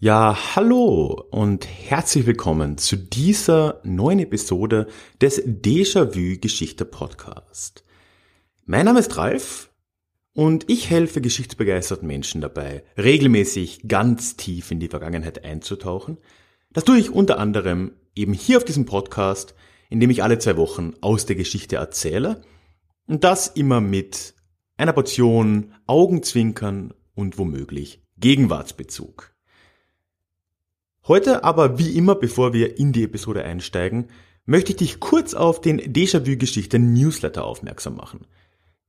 Ja, hallo und herzlich willkommen zu dieser neuen Episode des Déjà-vu Geschichte Podcast. Mein Name ist Ralf und ich helfe geschichtsbegeisterten Menschen dabei, regelmäßig ganz tief in die Vergangenheit einzutauchen. Das tue ich unter anderem eben hier auf diesem Podcast, in dem ich alle zwei Wochen aus der Geschichte erzähle und das immer mit einer Portion Augenzwinkern und womöglich Gegenwartsbezug. Heute aber wie immer, bevor wir in die Episode einsteigen, möchte ich dich kurz auf den Déjà-vu-Geschichte Newsletter aufmerksam machen.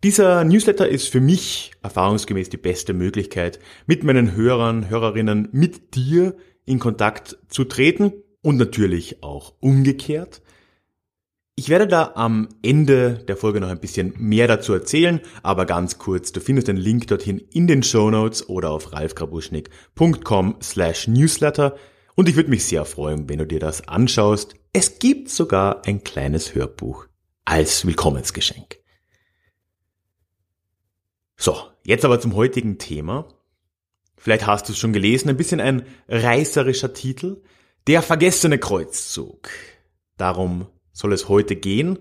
Dieser Newsletter ist für mich erfahrungsgemäß die beste Möglichkeit, mit meinen Hörern, Hörerinnen, mit dir in Kontakt zu treten und natürlich auch umgekehrt. Ich werde da am Ende der Folge noch ein bisschen mehr dazu erzählen, aber ganz kurz, du findest den Link dorthin in den Show Notes oder auf ralfgrabuschnick.com slash newsletter. Und ich würde mich sehr freuen, wenn du dir das anschaust. Es gibt sogar ein kleines Hörbuch als Willkommensgeschenk. So, jetzt aber zum heutigen Thema. Vielleicht hast du es schon gelesen, ein bisschen ein reißerischer Titel. Der vergessene Kreuzzug. Darum soll es heute gehen.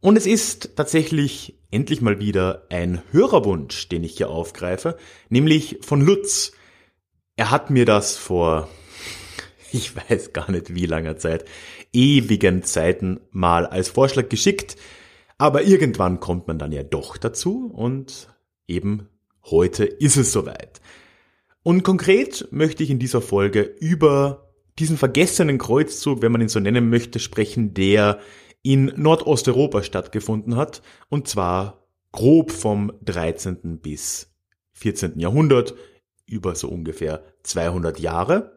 Und es ist tatsächlich endlich mal wieder ein Hörerwunsch, den ich hier aufgreife, nämlich von Lutz. Er hat mir das vor ich weiß gar nicht wie langer Zeit, ewigen Zeiten mal als Vorschlag geschickt. Aber irgendwann kommt man dann ja doch dazu und eben heute ist es soweit. Und konkret möchte ich in dieser Folge über diesen vergessenen Kreuzzug, wenn man ihn so nennen möchte, sprechen, der in Nordosteuropa stattgefunden hat, und zwar grob vom 13. bis 14. Jahrhundert, über so ungefähr 200 Jahre.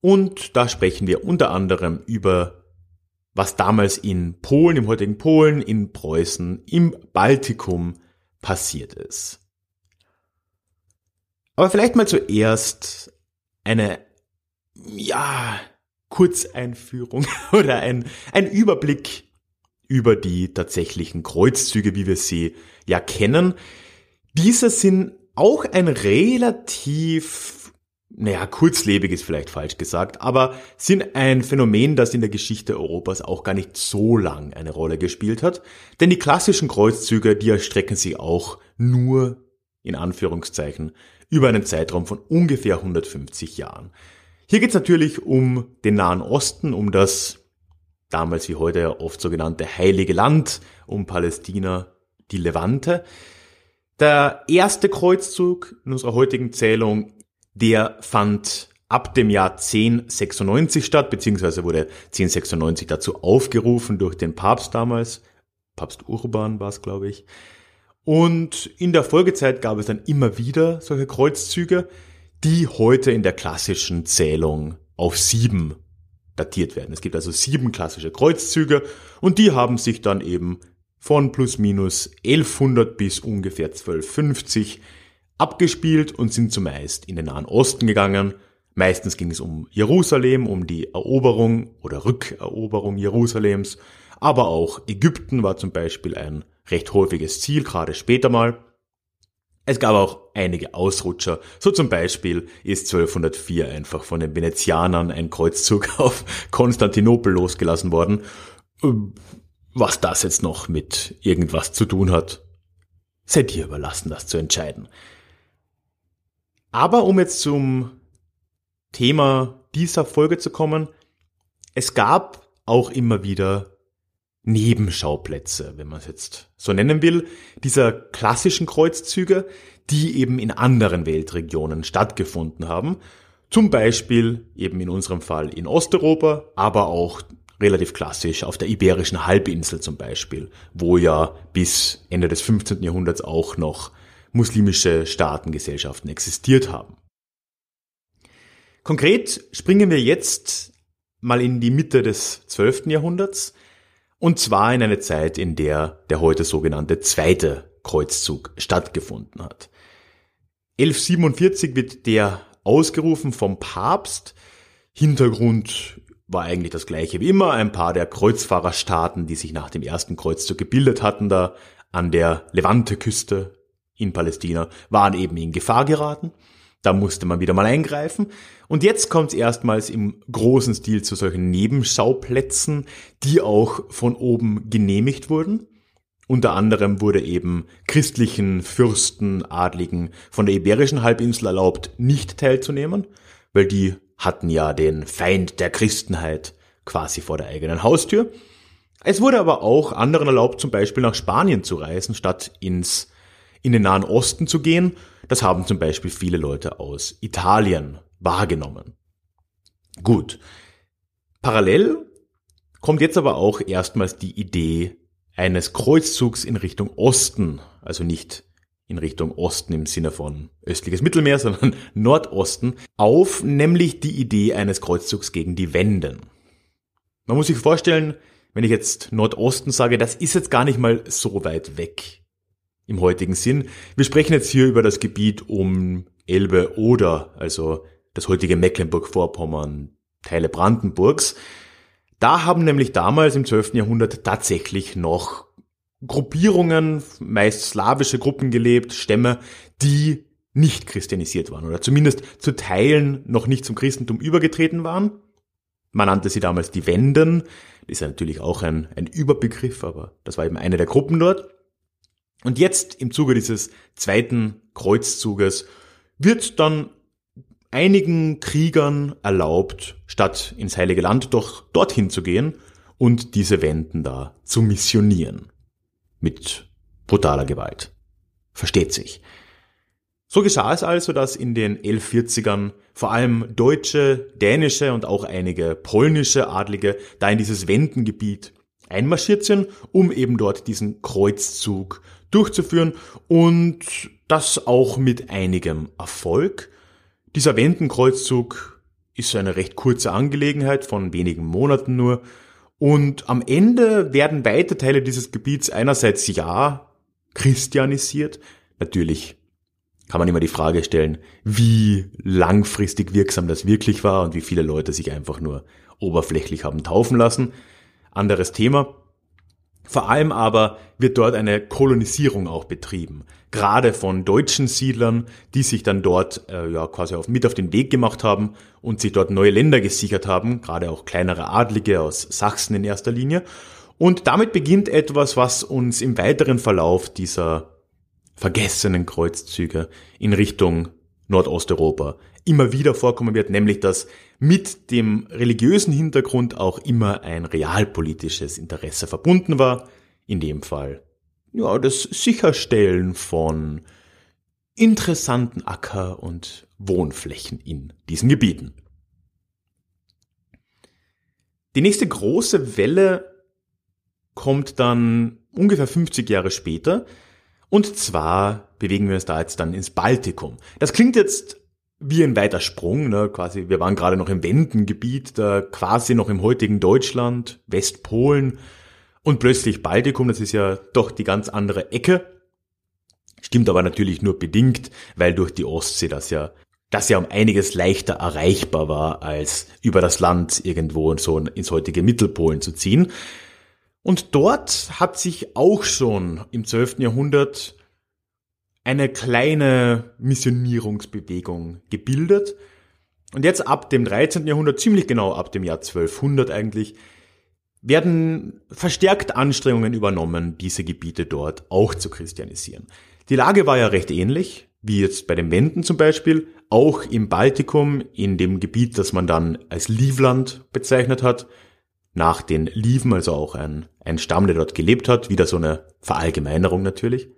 Und da sprechen wir unter anderem über, was damals in Polen, im heutigen Polen, in Preußen, im Baltikum passiert ist. Aber vielleicht mal zuerst eine, ja, Kurzeinführung oder ein, ein Überblick über die tatsächlichen Kreuzzüge, wie wir sie ja kennen. Diese sind auch ein relativ naja, kurzlebig ist vielleicht falsch gesagt, aber sind ein Phänomen, das in der Geschichte Europas auch gar nicht so lang eine Rolle gespielt hat. Denn die klassischen Kreuzzüge, die erstrecken sich auch nur, in Anführungszeichen, über einen Zeitraum von ungefähr 150 Jahren. Hier geht es natürlich um den Nahen Osten, um das damals wie heute oft sogenannte Heilige Land, um Palästina, die Levante. Der erste Kreuzzug in unserer heutigen Zählung der fand ab dem Jahr 1096 statt, beziehungsweise wurde 1096 dazu aufgerufen durch den Papst damals. Papst Urban war es, glaube ich. Und in der Folgezeit gab es dann immer wieder solche Kreuzzüge, die heute in der klassischen Zählung auf sieben datiert werden. Es gibt also sieben klassische Kreuzzüge und die haben sich dann eben von plus minus 1100 bis ungefähr 1250 abgespielt und sind zumeist in den Nahen Osten gegangen. Meistens ging es um Jerusalem, um die Eroberung oder Rückeroberung Jerusalems, aber auch Ägypten war zum Beispiel ein recht häufiges Ziel, gerade später mal. Es gab auch einige Ausrutscher. So zum Beispiel ist 1204 einfach von den Venezianern ein Kreuzzug auf Konstantinopel losgelassen worden. Was das jetzt noch mit irgendwas zu tun hat, sei dir überlassen, das zu entscheiden. Aber um jetzt zum Thema dieser Folge zu kommen, es gab auch immer wieder Nebenschauplätze, wenn man es jetzt so nennen will, dieser klassischen Kreuzzüge, die eben in anderen Weltregionen stattgefunden haben. Zum Beispiel eben in unserem Fall in Osteuropa, aber auch relativ klassisch auf der Iberischen Halbinsel zum Beispiel, wo ja bis Ende des 15. Jahrhunderts auch noch muslimische Staatengesellschaften existiert haben. Konkret springen wir jetzt mal in die Mitte des 12. Jahrhunderts und zwar in eine Zeit, in der der heute sogenannte zweite Kreuzzug stattgefunden hat. 1147 wird der ausgerufen vom Papst. Hintergrund war eigentlich das gleiche wie immer. Ein paar der Kreuzfahrerstaaten, die sich nach dem ersten Kreuzzug gebildet hatten, da an der Levante-Küste in Palästina, waren eben in Gefahr geraten. Da musste man wieder mal eingreifen. Und jetzt kommt es erstmals im großen Stil zu solchen Nebenschauplätzen, die auch von oben genehmigt wurden. Unter anderem wurde eben christlichen Fürsten, Adligen von der Iberischen Halbinsel erlaubt, nicht teilzunehmen, weil die hatten ja den Feind der Christenheit quasi vor der eigenen Haustür. Es wurde aber auch anderen erlaubt, zum Beispiel nach Spanien zu reisen, statt ins, in den Nahen Osten zu gehen. Das haben zum Beispiel viele Leute aus Italien wahrgenommen. Gut. Parallel kommt jetzt aber auch erstmals die Idee eines Kreuzzugs in Richtung Osten, also nicht in Richtung Osten im Sinne von östliches Mittelmeer, sondern Nordosten, auf, nämlich die Idee eines Kreuzzugs gegen die Wenden. Man muss sich vorstellen, wenn ich jetzt Nordosten sage, das ist jetzt gar nicht mal so weit weg im heutigen Sinn. Wir sprechen jetzt hier über das Gebiet um Elbe oder, also das heutige Mecklenburg-Vorpommern, Teile Brandenburgs. Da haben nämlich damals im 12. Jahrhundert tatsächlich noch Gruppierungen, meist slawische Gruppen gelebt, Stämme, die nicht christianisiert waren oder zumindest zu Teilen noch nicht zum Christentum übergetreten waren. Man nannte sie damals die Wenden. Das ist ja natürlich auch ein, ein Überbegriff, aber das war eben eine der Gruppen dort. Und jetzt im Zuge dieses zweiten Kreuzzuges wird dann einigen Kriegern erlaubt, statt ins Heilige Land doch dorthin zu gehen und diese Wenden da zu missionieren. Mit brutaler Gewalt. Versteht sich. So geschah es also, dass in den 1140ern vor allem deutsche, dänische und auch einige polnische Adlige da in dieses Wendengebiet einmarschiert sind, um eben dort diesen Kreuzzug durchzuführen und das auch mit einigem Erfolg. Dieser Wendenkreuzzug ist eine recht kurze Angelegenheit von wenigen Monaten nur. Und am Ende werden weite Teile dieses Gebiets einerseits ja christianisiert. Natürlich kann man immer die Frage stellen, wie langfristig wirksam das wirklich war und wie viele Leute sich einfach nur oberflächlich haben taufen lassen. Anderes Thema. Vor allem aber wird dort eine Kolonisierung auch betrieben. Gerade von deutschen Siedlern, die sich dann dort äh, ja quasi auf, mit auf den Weg gemacht haben und sich dort neue Länder gesichert haben, gerade auch kleinere Adlige aus Sachsen in erster Linie. Und damit beginnt etwas, was uns im weiteren Verlauf dieser vergessenen Kreuzzüge in Richtung Nordosteuropa immer wieder vorkommen wird, nämlich dass mit dem religiösen Hintergrund auch immer ein realpolitisches Interesse verbunden war. In dem Fall ja das Sicherstellen von interessanten Acker- und Wohnflächen in diesen Gebieten. Die nächste große Welle kommt dann ungefähr 50 Jahre später. Und zwar bewegen wir uns da jetzt dann ins Baltikum. Das klingt jetzt wie ein weiter Sprung, ne, quasi, wir waren gerade noch im Wendengebiet, da quasi noch im heutigen Deutschland, Westpolen und plötzlich Baltikum, das ist ja doch die ganz andere Ecke. Stimmt aber natürlich nur bedingt, weil durch die Ostsee das ja, das ja um einiges leichter erreichbar war, als über das Land irgendwo so ins heutige Mittelpolen zu ziehen. Und dort hat sich auch schon im 12. Jahrhundert eine kleine Missionierungsbewegung gebildet. Und jetzt ab dem 13. Jahrhundert, ziemlich genau ab dem Jahr 1200 eigentlich, werden verstärkt Anstrengungen übernommen, diese Gebiete dort auch zu christianisieren. Die Lage war ja recht ähnlich, wie jetzt bei den Wenden zum Beispiel, auch im Baltikum, in dem Gebiet, das man dann als Livland bezeichnet hat, nach den Liven, also auch ein, ein Stamm, der dort gelebt hat, wieder so eine Verallgemeinerung natürlich.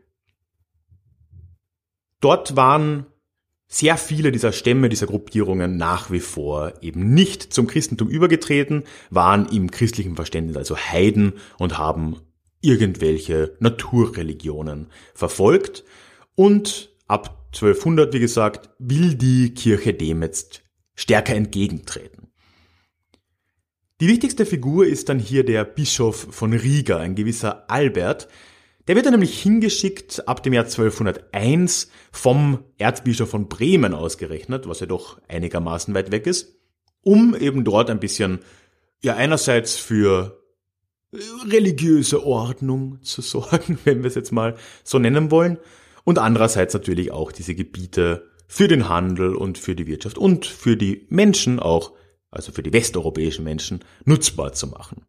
Dort waren sehr viele dieser Stämme, dieser Gruppierungen nach wie vor eben nicht zum Christentum übergetreten, waren im christlichen Verständnis also Heiden und haben irgendwelche Naturreligionen verfolgt. Und ab 1200, wie gesagt, will die Kirche dem jetzt stärker entgegentreten. Die wichtigste Figur ist dann hier der Bischof von Riga, ein gewisser Albert, der wird dann nämlich hingeschickt ab dem Jahr 1201 vom Erzbischof von Bremen ausgerechnet, was ja doch einigermaßen weit weg ist, um eben dort ein bisschen ja einerseits für religiöse Ordnung zu sorgen, wenn wir es jetzt mal so nennen wollen, und andererseits natürlich auch diese Gebiete für den Handel und für die Wirtschaft und für die Menschen auch, also für die westeuropäischen Menschen, nutzbar zu machen.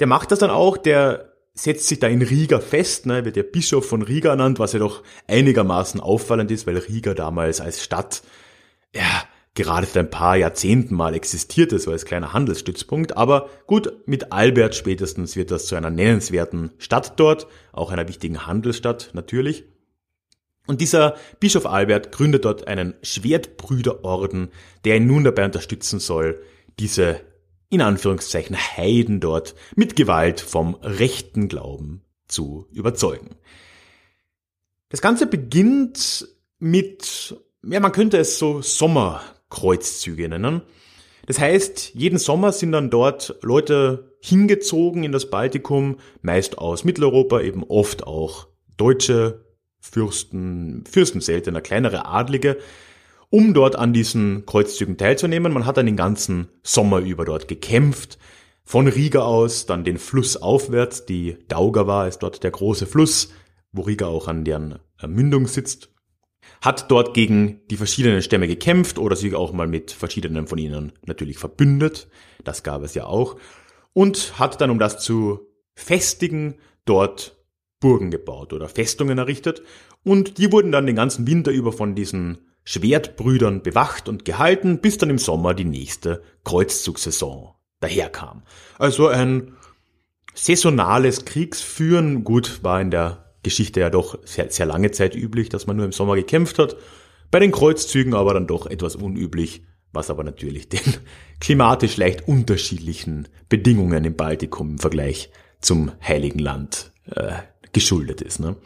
Der macht das dann auch, der setzt sich da in Riga fest, ne, wird der Bischof von Riga ernannt, was ja doch einigermaßen auffallend ist, weil Riga damals als Stadt, ja, gerade seit ein paar Jahrzehnten mal existierte, so als kleiner Handelsstützpunkt. Aber gut, mit Albert spätestens wird das zu einer nennenswerten Stadt dort, auch einer wichtigen Handelsstadt natürlich. Und dieser Bischof Albert gründet dort einen Schwertbrüderorden, der ihn nun dabei unterstützen soll, diese in Anführungszeichen Heiden dort mit Gewalt vom rechten Glauben zu überzeugen. Das Ganze beginnt mit, ja, man könnte es so Sommerkreuzzüge nennen. Das heißt, jeden Sommer sind dann dort Leute hingezogen in das Baltikum, meist aus Mitteleuropa, eben oft auch deutsche Fürsten, Fürsten seltener, kleinere Adlige, um dort an diesen Kreuzzügen teilzunehmen. Man hat dann den ganzen Sommer über dort gekämpft. Von Riga aus, dann den Fluss aufwärts. Die Daugava ist dort der große Fluss, wo Riga auch an deren Mündung sitzt. Hat dort gegen die verschiedenen Stämme gekämpft oder sich auch mal mit verschiedenen von ihnen natürlich verbündet. Das gab es ja auch. Und hat dann, um das zu festigen, dort Burgen gebaut oder Festungen errichtet. Und die wurden dann den ganzen Winter über von diesen Schwertbrüdern bewacht und gehalten, bis dann im Sommer die nächste Kreuzzugsaison daherkam. Also ein saisonales Kriegsführen, gut, war in der Geschichte ja doch sehr, sehr lange Zeit üblich, dass man nur im Sommer gekämpft hat. Bei den Kreuzzügen aber dann doch etwas unüblich, was aber natürlich den klimatisch leicht unterschiedlichen Bedingungen im Baltikum im Vergleich zum Heiligen Land äh, geschuldet ist. Ne?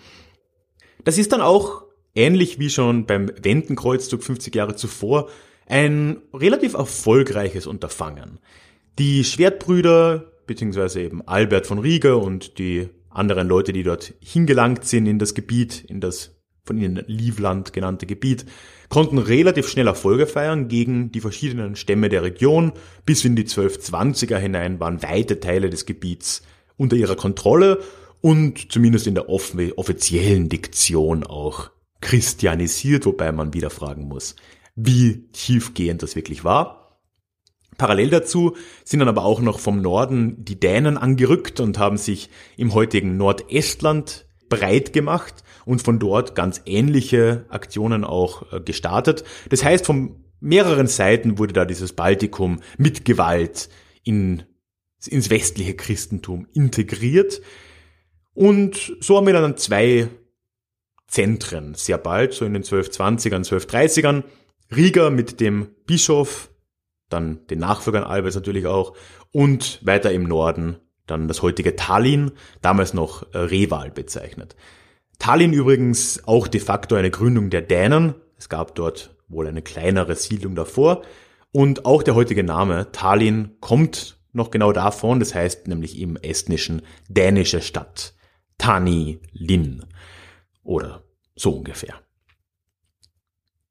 Das ist dann auch ähnlich wie schon beim Wendenkreuzzug 50 Jahre zuvor, ein relativ erfolgreiches Unterfangen. Die Schwertbrüder, beziehungsweise eben Albert von Rieger und die anderen Leute, die dort hingelangt sind in das Gebiet, in das von ihnen Livland genannte Gebiet, konnten relativ schnell Erfolge feiern gegen die verschiedenen Stämme der Region. Bis in die 1220er hinein waren weite Teile des Gebiets unter ihrer Kontrolle und zumindest in der offiziellen Diktion auch christianisiert, wobei man wieder fragen muss, wie tiefgehend das wirklich war. Parallel dazu sind dann aber auch noch vom Norden die Dänen angerückt und haben sich im heutigen Nordestland breit gemacht und von dort ganz ähnliche Aktionen auch äh, gestartet. Das heißt, von mehreren Seiten wurde da dieses Baltikum mit Gewalt in, ins westliche Christentum integriert. Und so haben wir dann zwei Zentren sehr bald, so in den 1220ern, 1230ern. Riga mit dem Bischof, dann den Nachfolgern Albers natürlich auch und weiter im Norden dann das heutige Tallinn, damals noch äh, Reval bezeichnet. Tallinn übrigens auch de facto eine Gründung der Dänen. Es gab dort wohl eine kleinere Siedlung davor. Und auch der heutige Name Tallinn kommt noch genau davon, das heißt nämlich im estnischen dänische Stadt. Tani Lin. Oder so ungefähr.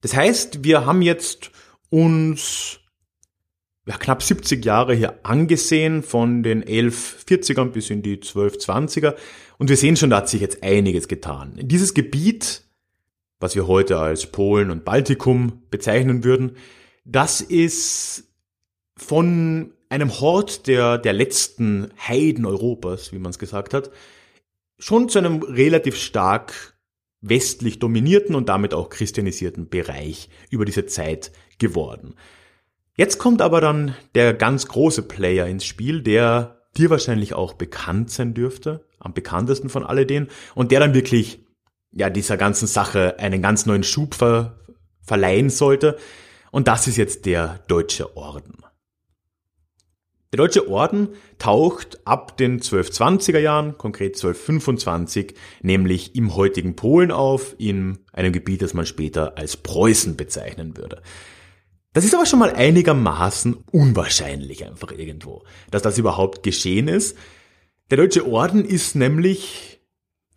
Das heißt, wir haben jetzt uns ja, knapp 70 Jahre hier angesehen, von den 1140ern bis in die 1220er. Und wir sehen schon, da hat sich jetzt einiges getan. Dieses Gebiet, was wir heute als Polen und Baltikum bezeichnen würden, das ist von einem Hort der, der letzten Heiden Europas, wie man es gesagt hat, schon zu einem relativ stark westlich dominierten und damit auch christianisierten Bereich über diese Zeit geworden. Jetzt kommt aber dann der ganz große Player ins Spiel, der dir wahrscheinlich auch bekannt sein dürfte, am bekanntesten von alledem, und der dann wirklich ja dieser ganzen Sache einen ganz neuen Schub ver verleihen sollte. Und das ist jetzt der Deutsche Orden. Der Deutsche Orden taucht ab den 1220er Jahren, konkret 1225, nämlich im heutigen Polen auf, in einem Gebiet, das man später als Preußen bezeichnen würde. Das ist aber schon mal einigermaßen unwahrscheinlich einfach irgendwo, dass das überhaupt geschehen ist. Der Deutsche Orden ist nämlich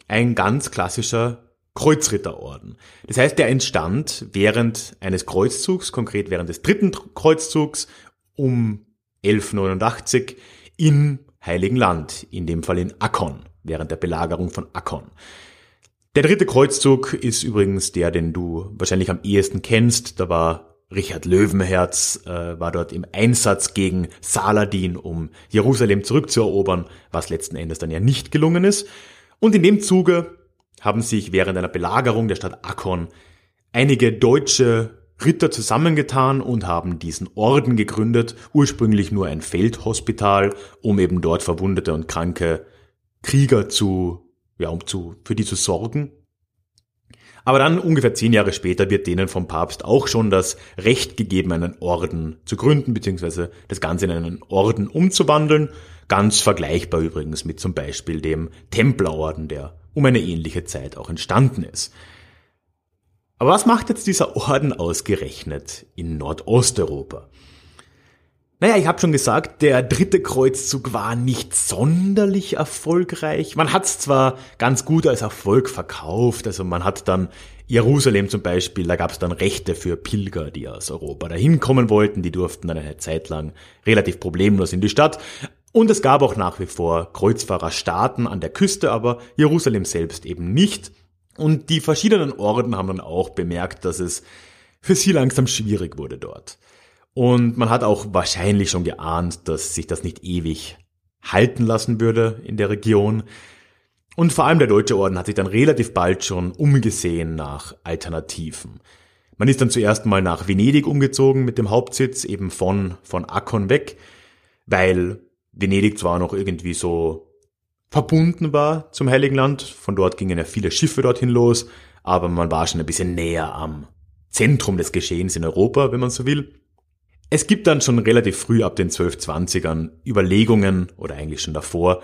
ein ganz klassischer Kreuzritterorden. Das heißt, der entstand während eines Kreuzzugs, konkret während des dritten Kreuzzugs um 1189 im Heiligen Land, in dem Fall in Akkon, während der Belagerung von Akkon. Der dritte Kreuzzug ist übrigens der, den du wahrscheinlich am ehesten kennst. Da war Richard Löwenherz, äh, war dort im Einsatz gegen Saladin, um Jerusalem zurückzuerobern, was letzten Endes dann ja nicht gelungen ist. Und in dem Zuge haben sich während einer Belagerung der Stadt Akkon einige deutsche Ritter zusammengetan und haben diesen Orden gegründet, ursprünglich nur ein Feldhospital, um eben dort verwundete und kranke Krieger zu ja, um zu, für die zu sorgen. Aber dann ungefähr zehn Jahre später wird denen vom Papst auch schon das Recht gegeben, einen Orden zu gründen, beziehungsweise das Ganze in einen Orden umzuwandeln. Ganz vergleichbar übrigens mit zum Beispiel dem Templerorden, der um eine ähnliche Zeit auch entstanden ist. Aber was macht jetzt dieser Orden ausgerechnet in Nordosteuropa? Naja, ich habe schon gesagt, der dritte Kreuzzug war nicht sonderlich erfolgreich. Man hat es zwar ganz gut als Erfolg verkauft, also man hat dann Jerusalem zum Beispiel, da gab es dann Rechte für Pilger, die aus Europa dahin kommen wollten, die durften dann eine Zeit lang relativ problemlos in die Stadt. Und es gab auch nach wie vor Kreuzfahrerstaaten an der Küste, aber Jerusalem selbst eben nicht. Und die verschiedenen Orden haben dann auch bemerkt, dass es für sie langsam schwierig wurde dort. Und man hat auch wahrscheinlich schon geahnt, dass sich das nicht ewig halten lassen würde in der Region. Und vor allem der Deutsche Orden hat sich dann relativ bald schon umgesehen nach Alternativen. Man ist dann zuerst mal nach Venedig umgezogen mit dem Hauptsitz eben von, von Akkon weg, weil Venedig zwar noch irgendwie so verbunden war zum Heiligen Land, von dort gingen ja viele Schiffe dorthin los, aber man war schon ein bisschen näher am Zentrum des Geschehens in Europa, wenn man so will. Es gibt dann schon relativ früh ab den 1220ern Überlegungen, oder eigentlich schon davor,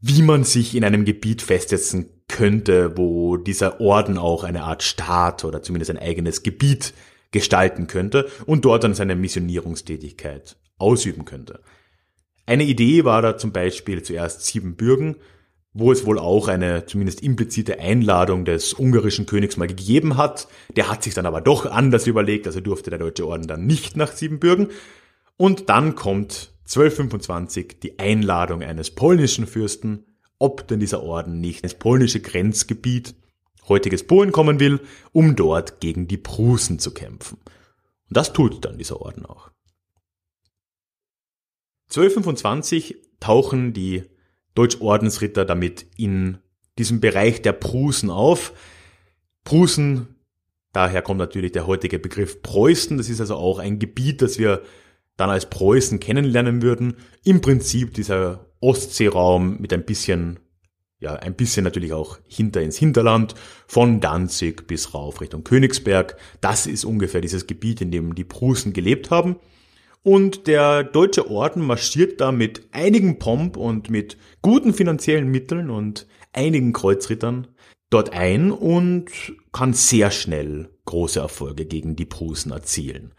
wie man sich in einem Gebiet festsetzen könnte, wo dieser Orden auch eine Art Staat oder zumindest ein eigenes Gebiet gestalten könnte und dort dann seine Missionierungstätigkeit ausüben könnte. Eine Idee war da zum Beispiel zuerst Siebenbürgen, wo es wohl auch eine zumindest implizite Einladung des ungarischen Königs mal gegeben hat. Der hat sich dann aber doch anders überlegt, also durfte der Deutsche Orden dann nicht nach Siebenbürgen. Und dann kommt 1225 die Einladung eines polnischen Fürsten, ob denn dieser Orden nicht ins polnische Grenzgebiet, heutiges Polen kommen will, um dort gegen die Prusen zu kämpfen. Und das tut dann dieser Orden auch. 1225 tauchen die Deutschordensritter damit in diesem Bereich der Prusen auf. Prusen, daher kommt natürlich der heutige Begriff Preußen. Das ist also auch ein Gebiet, das wir dann als Preußen kennenlernen würden. Im Prinzip dieser Ostseeraum mit ein bisschen, ja, ein bisschen natürlich auch hinter ins Hinterland, von Danzig bis rauf Richtung Königsberg. Das ist ungefähr dieses Gebiet, in dem die Prusen gelebt haben. Und der Deutsche Orden marschiert da mit einigem Pomp und mit guten finanziellen Mitteln und einigen Kreuzrittern dort ein und kann sehr schnell große Erfolge gegen die Prusen erzielen.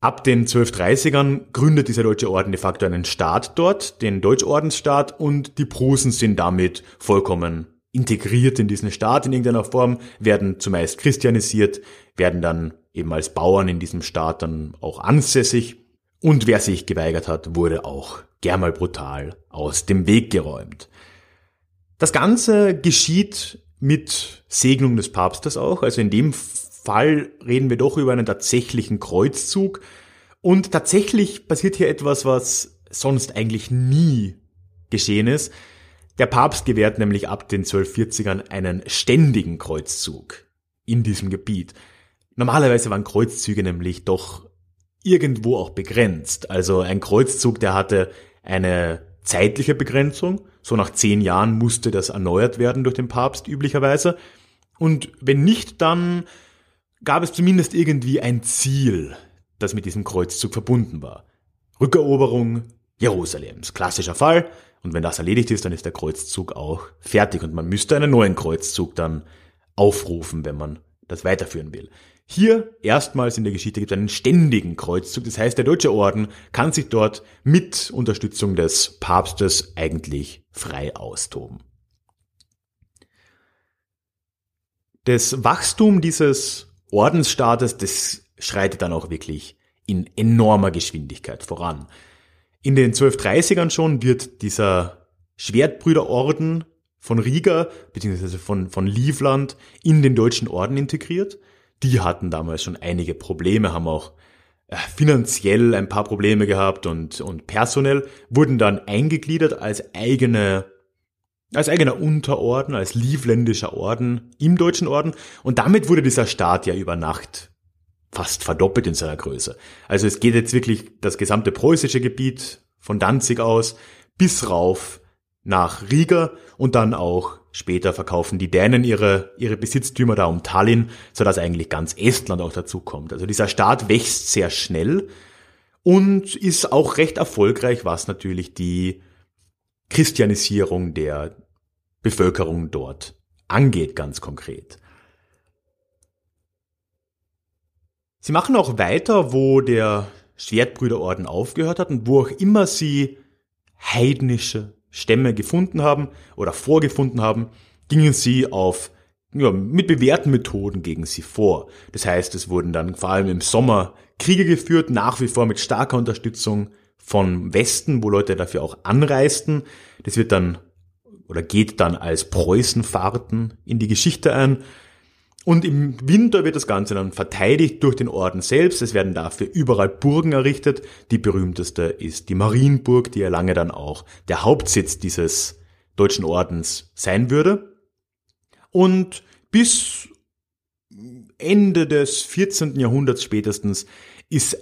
Ab den 1230ern gründet dieser Deutsche Orden de facto einen Staat dort, den Deutschordensstaat, und die Prusen sind damit vollkommen integriert in diesen Staat in irgendeiner Form, werden zumeist christianisiert, werden dann eben als Bauern in diesem Staat dann auch ansässig. Und wer sich geweigert hat, wurde auch gern mal brutal aus dem Weg geräumt. Das Ganze geschieht mit Segnung des Papstes auch. Also in dem Fall reden wir doch über einen tatsächlichen Kreuzzug. Und tatsächlich passiert hier etwas, was sonst eigentlich nie geschehen ist. Der Papst gewährt nämlich ab den 1240ern einen ständigen Kreuzzug in diesem Gebiet. Normalerweise waren Kreuzzüge nämlich doch irgendwo auch begrenzt. Also ein Kreuzzug, der hatte eine zeitliche Begrenzung. So nach zehn Jahren musste das erneuert werden durch den Papst üblicherweise. Und wenn nicht, dann gab es zumindest irgendwie ein Ziel, das mit diesem Kreuzzug verbunden war. Rückeroberung Jerusalems. Klassischer Fall. Und wenn das erledigt ist, dann ist der Kreuzzug auch fertig und man müsste einen neuen Kreuzzug dann aufrufen, wenn man das weiterführen will. Hier erstmals in der Geschichte gibt es einen ständigen Kreuzzug. Das heißt, der Deutsche Orden kann sich dort mit Unterstützung des Papstes eigentlich frei austoben. Das Wachstum dieses Ordensstaates, das schreitet dann auch wirklich in enormer Geschwindigkeit voran. In den 1230ern schon wird dieser Schwertbrüderorden von Riga beziehungsweise von, von Livland in den deutschen Orden integriert. Die hatten damals schon einige Probleme, haben auch äh, finanziell ein paar Probleme gehabt und, und personell, wurden dann eingegliedert als eigene, als eigener Unterorden, als livländischer Orden im deutschen Orden und damit wurde dieser Staat ja über Nacht fast verdoppelt in seiner Größe. Also es geht jetzt wirklich das gesamte preußische Gebiet von Danzig aus bis rauf nach Riga und dann auch später verkaufen die Dänen ihre, ihre Besitztümer da um Tallinn, sodass eigentlich ganz Estland auch dazu kommt. Also dieser Staat wächst sehr schnell und ist auch recht erfolgreich, was natürlich die Christianisierung der Bevölkerung dort angeht, ganz konkret. Sie machen auch weiter, wo der Schwertbrüderorden aufgehört hat und wo auch immer sie heidnische Stämme gefunden haben oder vorgefunden haben, gingen sie auf ja, mit bewährten Methoden gegen sie vor. Das heißt, es wurden dann vor allem im Sommer Kriege geführt, nach wie vor mit starker Unterstützung von Westen, wo Leute dafür auch anreisten. Das wird dann oder geht dann als Preußenfahrten in die Geschichte ein. Und im Winter wird das Ganze dann verteidigt durch den Orden selbst. Es werden dafür überall Burgen errichtet. Die berühmteste ist die Marienburg, die ja lange dann auch der Hauptsitz dieses deutschen Ordens sein würde. Und bis Ende des 14. Jahrhunderts spätestens ist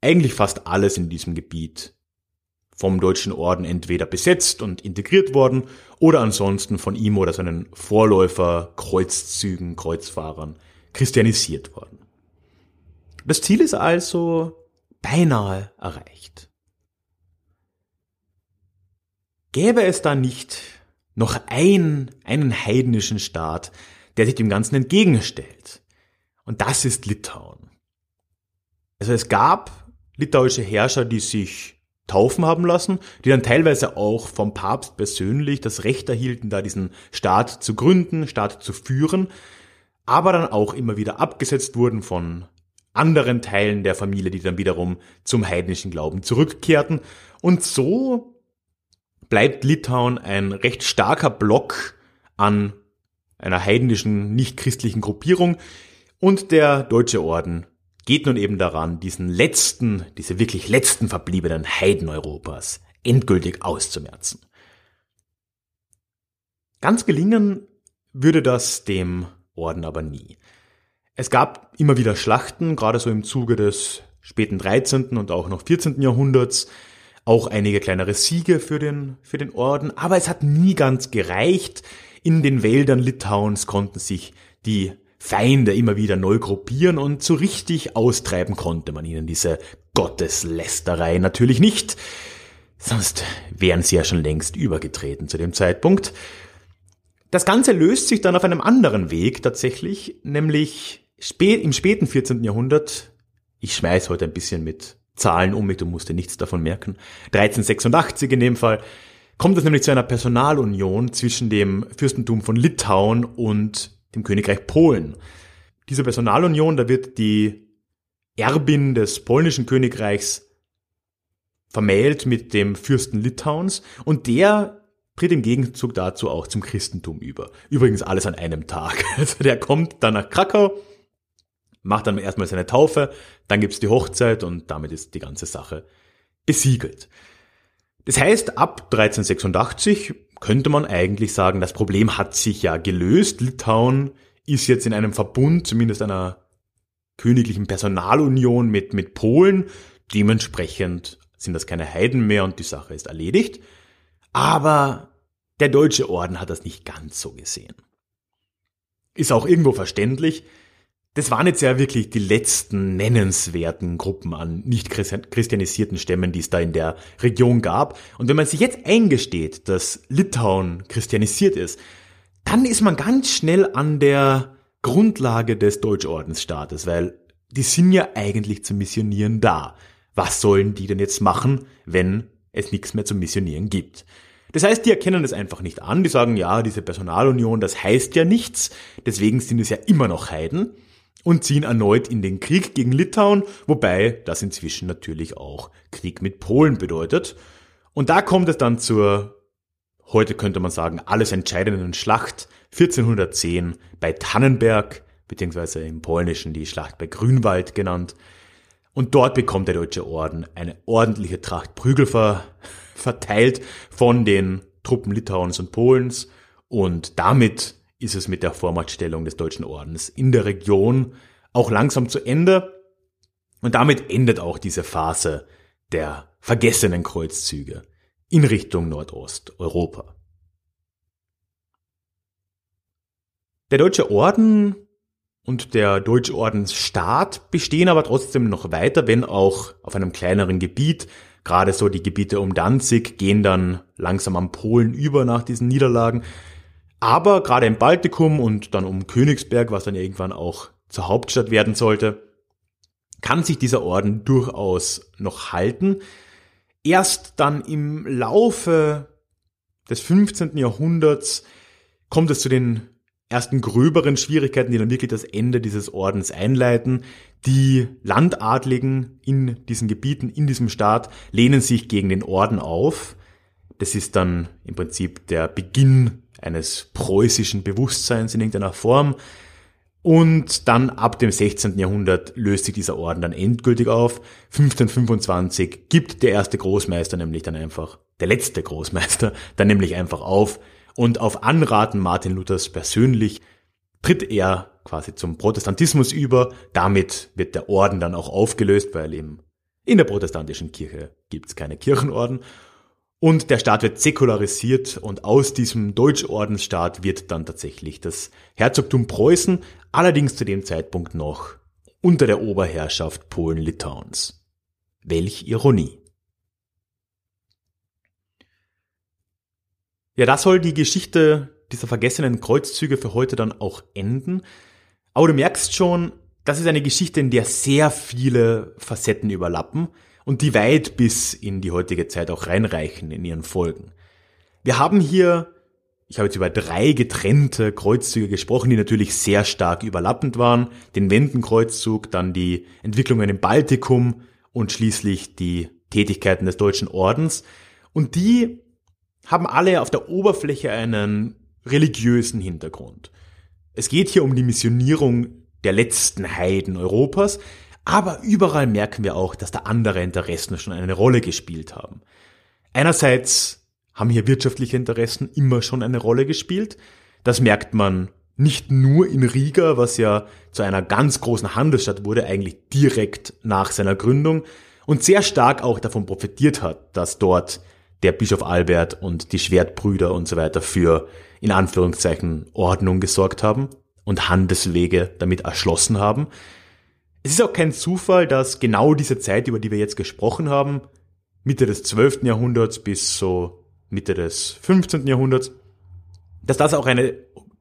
eigentlich fast alles in diesem Gebiet vom Deutschen Orden entweder besetzt und integriert worden oder ansonsten von ihm oder seinen Vorläufer Kreuzzügen, Kreuzfahrern christianisiert worden. Das Ziel ist also beinahe erreicht. Gäbe es da nicht noch ein, einen heidnischen Staat, der sich dem Ganzen entgegenstellt? Und das ist Litauen. Also es gab litauische Herrscher, die sich taufen haben lassen, die dann teilweise auch vom Papst persönlich das Recht erhielten, da diesen Staat zu gründen, Staat zu führen, aber dann auch immer wieder abgesetzt wurden von anderen Teilen der Familie, die dann wiederum zum heidnischen Glauben zurückkehrten. Und so bleibt Litauen ein recht starker Block an einer heidnischen, nicht christlichen Gruppierung und der Deutsche Orden geht nun eben daran, diesen letzten, diese wirklich letzten verbliebenen Heiden Europas endgültig auszumerzen. Ganz gelingen würde das dem Orden aber nie. Es gab immer wieder Schlachten, gerade so im Zuge des späten 13. und auch noch 14. Jahrhunderts, auch einige kleinere Siege für den, für den Orden, aber es hat nie ganz gereicht. In den Wäldern Litauens konnten sich die Feinde immer wieder neu gruppieren und so richtig austreiben konnte man ihnen diese Gotteslästerei natürlich nicht. Sonst wären sie ja schon längst übergetreten zu dem Zeitpunkt. Das Ganze löst sich dann auf einem anderen Weg tatsächlich, nämlich spät, im späten 14. Jahrhundert. Ich schmeiß heute ein bisschen mit Zahlen um mich, du musst dir nichts davon merken. 1386 in dem Fall kommt es nämlich zu einer Personalunion zwischen dem Fürstentum von Litauen und dem Königreich Polen. Diese Personalunion, da wird die Erbin des polnischen Königreichs vermählt mit dem Fürsten Litauens und der tritt im Gegenzug dazu auch zum Christentum über. Übrigens alles an einem Tag. Also der kommt dann nach Krakau, macht dann erstmal seine Taufe, dann gibt's die Hochzeit und damit ist die ganze Sache besiegelt. Das heißt, ab 1386 könnte man eigentlich sagen, das Problem hat sich ja gelöst. Litauen ist jetzt in einem Verbund, zumindest einer königlichen Personalunion mit, mit Polen. Dementsprechend sind das keine Heiden mehr und die Sache ist erledigt. Aber der deutsche Orden hat das nicht ganz so gesehen. Ist auch irgendwo verständlich, das waren jetzt ja wirklich die letzten nennenswerten Gruppen an nicht christianisierten Stämmen, die es da in der Region gab. Und wenn man sich jetzt eingesteht, dass Litauen christianisiert ist, dann ist man ganz schnell an der Grundlage des Deutschordensstaates, weil die sind ja eigentlich zum Missionieren da. Was sollen die denn jetzt machen, wenn es nichts mehr zum Missionieren gibt? Das heißt, die erkennen es einfach nicht an, die sagen, ja, diese Personalunion, das heißt ja nichts, deswegen sind es ja immer noch Heiden. Und ziehen erneut in den Krieg gegen Litauen, wobei das inzwischen natürlich auch Krieg mit Polen bedeutet. Und da kommt es dann zur, heute könnte man sagen, alles entscheidenden Schlacht 1410 bei Tannenberg, beziehungsweise im Polnischen die Schlacht bei Grünwald genannt. Und dort bekommt der Deutsche Orden eine ordentliche Tracht Prügel ver verteilt von den Truppen Litauens und Polens. Und damit ist es mit der Vormachtstellung des Deutschen Ordens in der Region auch langsam zu Ende. Und damit endet auch diese Phase der vergessenen Kreuzzüge in Richtung Nordosteuropa. Der Deutsche Orden und der Deutsche Ordensstaat bestehen aber trotzdem noch weiter, wenn auch auf einem kleineren Gebiet. Gerade so die Gebiete um Danzig gehen dann langsam am Polen über nach diesen Niederlagen. Aber gerade im Baltikum und dann um Königsberg, was dann irgendwann auch zur Hauptstadt werden sollte, kann sich dieser Orden durchaus noch halten. Erst dann im Laufe des 15. Jahrhunderts kommt es zu den ersten gröberen Schwierigkeiten, die dann wirklich das Ende dieses Ordens einleiten. Die Landadligen in diesen Gebieten, in diesem Staat, lehnen sich gegen den Orden auf. Das ist dann im Prinzip der Beginn eines preußischen Bewusstseins in irgendeiner Form. Und dann ab dem 16. Jahrhundert löst sich dieser Orden dann endgültig auf. 1525 gibt der erste Großmeister nämlich dann einfach, der letzte Großmeister, dann nämlich einfach auf und auf Anraten Martin Luthers persönlich tritt er quasi zum Protestantismus über. Damit wird der Orden dann auch aufgelöst, weil eben in der protestantischen Kirche gibt's keine Kirchenorden. Und der Staat wird säkularisiert und aus diesem Deutschordensstaat wird dann tatsächlich das Herzogtum Preußen, allerdings zu dem Zeitpunkt noch unter der Oberherrschaft Polen-Litauens. Welch Ironie. Ja, das soll die Geschichte dieser vergessenen Kreuzzüge für heute dann auch enden. Aber du merkst schon, das ist eine Geschichte, in der sehr viele Facetten überlappen und die weit bis in die heutige Zeit auch reinreichen in ihren Folgen. Wir haben hier, ich habe jetzt über drei getrennte Kreuzzüge gesprochen, die natürlich sehr stark überlappend waren. Den Wendenkreuzzug, dann die Entwicklungen im Baltikum und schließlich die Tätigkeiten des Deutschen Ordens. Und die haben alle auf der Oberfläche einen religiösen Hintergrund. Es geht hier um die Missionierung der letzten Heiden Europas, aber überall merken wir auch, dass da andere Interessen schon eine Rolle gespielt haben. Einerseits haben hier wirtschaftliche Interessen immer schon eine Rolle gespielt. Das merkt man nicht nur in Riga, was ja zu einer ganz großen Handelsstadt wurde, eigentlich direkt nach seiner Gründung und sehr stark auch davon profitiert hat, dass dort der Bischof Albert und die Schwertbrüder und so weiter für, in Anführungszeichen, Ordnung gesorgt haben und Handelswege damit erschlossen haben. Es ist auch kein Zufall, dass genau diese Zeit, über die wir jetzt gesprochen haben, Mitte des 12. Jahrhunderts bis so Mitte des 15. Jahrhunderts, dass das auch eine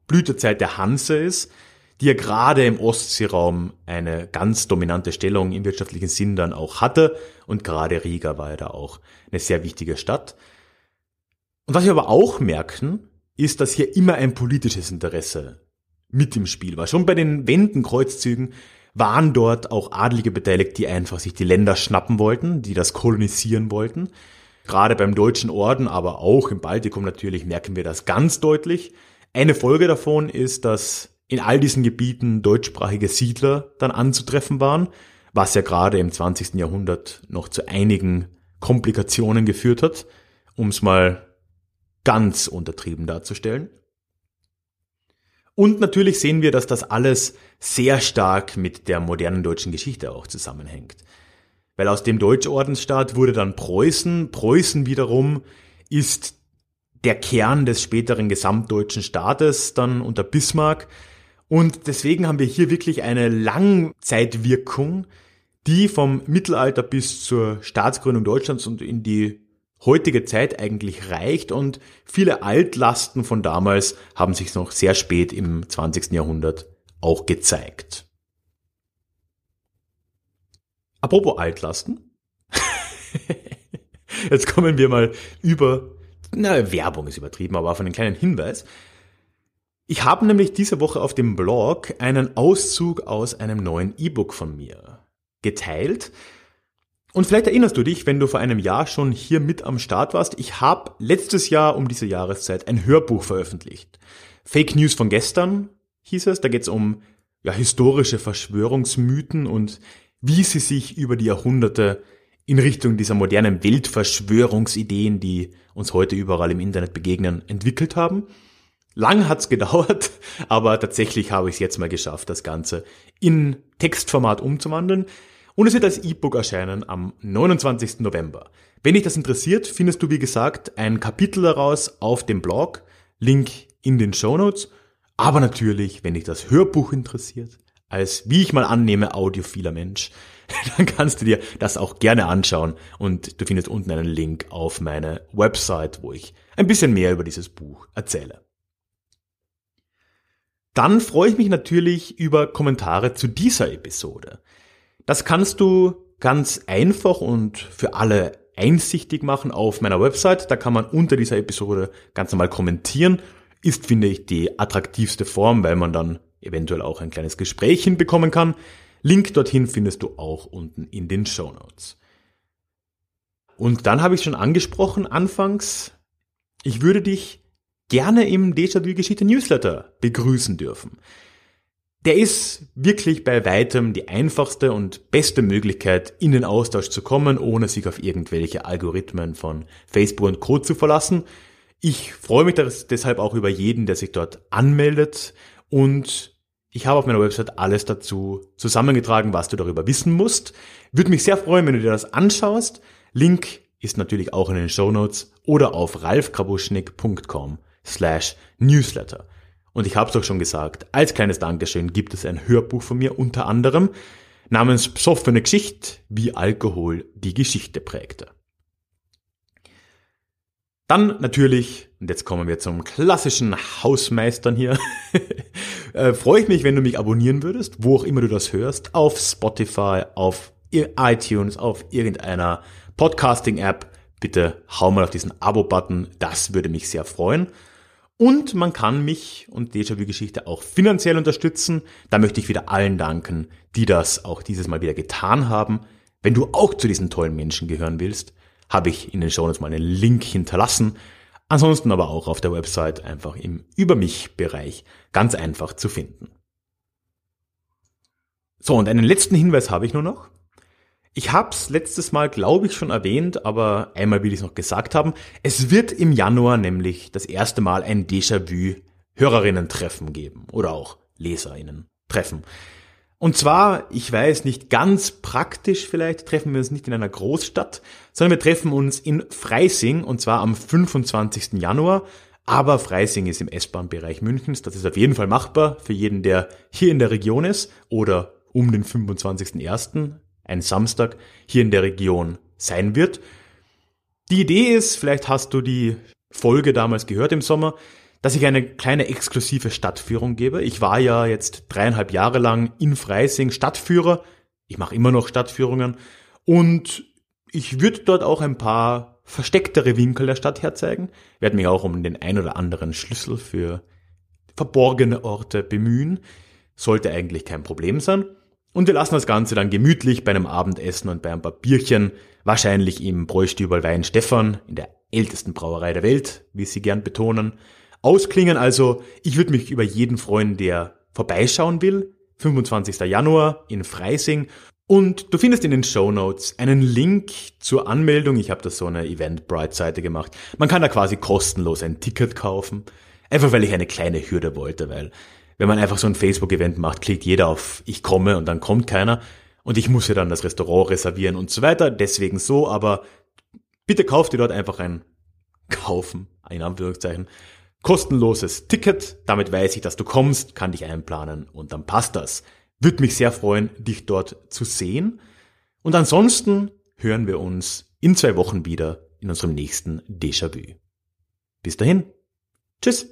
Blütezeit der Hanse ist, die ja gerade im Ostseeraum eine ganz dominante Stellung im wirtschaftlichen Sinn dann auch hatte. Und gerade Riga war ja da auch eine sehr wichtige Stadt. Und was wir aber auch merken, ist, dass hier immer ein politisches Interesse mit im Spiel war. Schon bei den Wendenkreuzzügen waren dort auch Adlige beteiligt, die einfach sich die Länder schnappen wollten, die das kolonisieren wollten. Gerade beim Deutschen Orden, aber auch im Baltikum natürlich merken wir das ganz deutlich. Eine Folge davon ist, dass in all diesen Gebieten deutschsprachige Siedler dann anzutreffen waren, was ja gerade im 20. Jahrhundert noch zu einigen Komplikationen geführt hat, um es mal ganz untertrieben darzustellen. Und natürlich sehen wir, dass das alles sehr stark mit der modernen deutschen Geschichte auch zusammenhängt. Weil aus dem Deutschordensstaat wurde dann Preußen. Preußen wiederum ist der Kern des späteren gesamtdeutschen Staates dann unter Bismarck, und deswegen haben wir hier wirklich eine Langzeitwirkung, die vom Mittelalter bis zur Staatsgründung Deutschlands und in die heutige Zeit eigentlich reicht und viele Altlasten von damals haben sich noch sehr spät im 20. Jahrhundert auch gezeigt. Apropos Altlasten. Jetzt kommen wir mal über, na, Werbung ist übertrieben, aber auf einen kleinen Hinweis. Ich habe nämlich diese Woche auf dem Blog einen Auszug aus einem neuen E-Book von mir geteilt. Und vielleicht erinnerst du dich, wenn du vor einem Jahr schon hier mit am Start warst, ich habe letztes Jahr um diese Jahreszeit ein Hörbuch veröffentlicht. Fake News von gestern hieß es, da geht es um ja, historische Verschwörungsmythen und wie sie sich über die Jahrhunderte in Richtung dieser modernen Weltverschwörungsideen, die uns heute überall im Internet begegnen, entwickelt haben. Lang hat's gedauert, aber tatsächlich habe ich es jetzt mal geschafft, das Ganze in Textformat umzuwandeln. Und es wird als E-Book erscheinen am 29. November. Wenn dich das interessiert, findest du, wie gesagt, ein Kapitel daraus auf dem Blog, Link in den Show Notes. Aber natürlich, wenn dich das Hörbuch interessiert, als, wie ich mal annehme, audiophiler Mensch, dann kannst du dir das auch gerne anschauen und du findest unten einen Link auf meine Website, wo ich ein bisschen mehr über dieses Buch erzähle. Dann freue ich mich natürlich über Kommentare zu dieser Episode. Das kannst du ganz einfach und für alle einsichtig machen auf meiner Website. Da kann man unter dieser Episode ganz normal kommentieren. Ist, finde ich, die attraktivste Form, weil man dann eventuell auch ein kleines Gespräch hinbekommen kann. Link dorthin findest du auch unten in den Show Notes. Und dann habe ich schon angesprochen anfangs, ich würde dich gerne im Déjà-vu Geschichte Newsletter begrüßen dürfen. Der ist wirklich bei weitem die einfachste und beste Möglichkeit, in den Austausch zu kommen, ohne sich auf irgendwelche Algorithmen von Facebook und Co. zu verlassen. Ich freue mich deshalb auch über jeden, der sich dort anmeldet und ich habe auf meiner Website alles dazu zusammengetragen, was du darüber wissen musst. Würde mich sehr freuen, wenn du dir das anschaust. Link ist natürlich auch in den Show Notes oder auf ralfkrabuschnik.com slash newsletter. Und ich habe es auch schon gesagt, als kleines Dankeschön gibt es ein Hörbuch von mir unter anderem namens Psoffene Geschichte, wie Alkohol die Geschichte prägte. Dann natürlich, und jetzt kommen wir zum klassischen Hausmeistern hier, äh, freue ich mich, wenn du mich abonnieren würdest, wo auch immer du das hörst, auf Spotify, auf iTunes, auf irgendeiner Podcasting-App. Bitte hau mal auf diesen Abo-Button, das würde mich sehr freuen. Und man kann mich und Déjà-vu-Geschichte auch finanziell unterstützen. Da möchte ich wieder allen danken, die das auch dieses Mal wieder getan haben. Wenn du auch zu diesen tollen Menschen gehören willst, habe ich in den Shownotes mal einen Link hinterlassen. Ansonsten aber auch auf der Website einfach im Über mich Bereich ganz einfach zu finden. So, und einen letzten Hinweis habe ich nur noch. Ich habe es letztes Mal, glaube ich, schon erwähnt, aber einmal will ich es noch gesagt haben. Es wird im Januar nämlich das erste Mal ein Déjà-vu Hörerinnen-Treffen geben oder auch Leserinnen-Treffen. Und zwar, ich weiß nicht ganz praktisch vielleicht, treffen wir uns nicht in einer Großstadt, sondern wir treffen uns in Freising und zwar am 25. Januar. Aber Freising ist im S-Bahn-Bereich Münchens. Das ist auf jeden Fall machbar für jeden, der hier in der Region ist oder um den 25.01., ein Samstag, hier in der Region sein wird. Die Idee ist, vielleicht hast du die Folge damals gehört im Sommer, dass ich eine kleine exklusive Stadtführung gebe. Ich war ja jetzt dreieinhalb Jahre lang in Freising Stadtführer. Ich mache immer noch Stadtführungen. Und ich würde dort auch ein paar verstecktere Winkel der Stadt herzeigen. Werde mich auch um den ein oder anderen Schlüssel für verborgene Orte bemühen. Sollte eigentlich kein Problem sein. Und wir lassen das Ganze dann gemütlich bei einem Abendessen und bei ein paar Bierchen, wahrscheinlich im Bräustübel Wein Stefan, in der ältesten Brauerei der Welt, wie sie gern betonen, ausklingen. Also ich würde mich über jeden freuen, der vorbeischauen will. 25. Januar in Freising. Und du findest in den Show Notes einen Link zur Anmeldung. Ich habe da so eine Eventbrite-Seite gemacht. Man kann da quasi kostenlos ein Ticket kaufen. Einfach weil ich eine kleine Hürde wollte, weil wenn man einfach so ein Facebook-Event macht, klickt jeder auf Ich komme und dann kommt keiner. Und ich muss ja dann das Restaurant reservieren und so weiter. Deswegen so, aber bitte kauft ihr dort einfach ein Kaufen, in Anführungszeichen, kostenloses Ticket. Damit weiß ich, dass du kommst, kann dich einplanen und dann passt das. Würde mich sehr freuen, dich dort zu sehen. Und ansonsten hören wir uns in zwei Wochen wieder in unserem nächsten Déjà-vu. Bis dahin. Tschüss.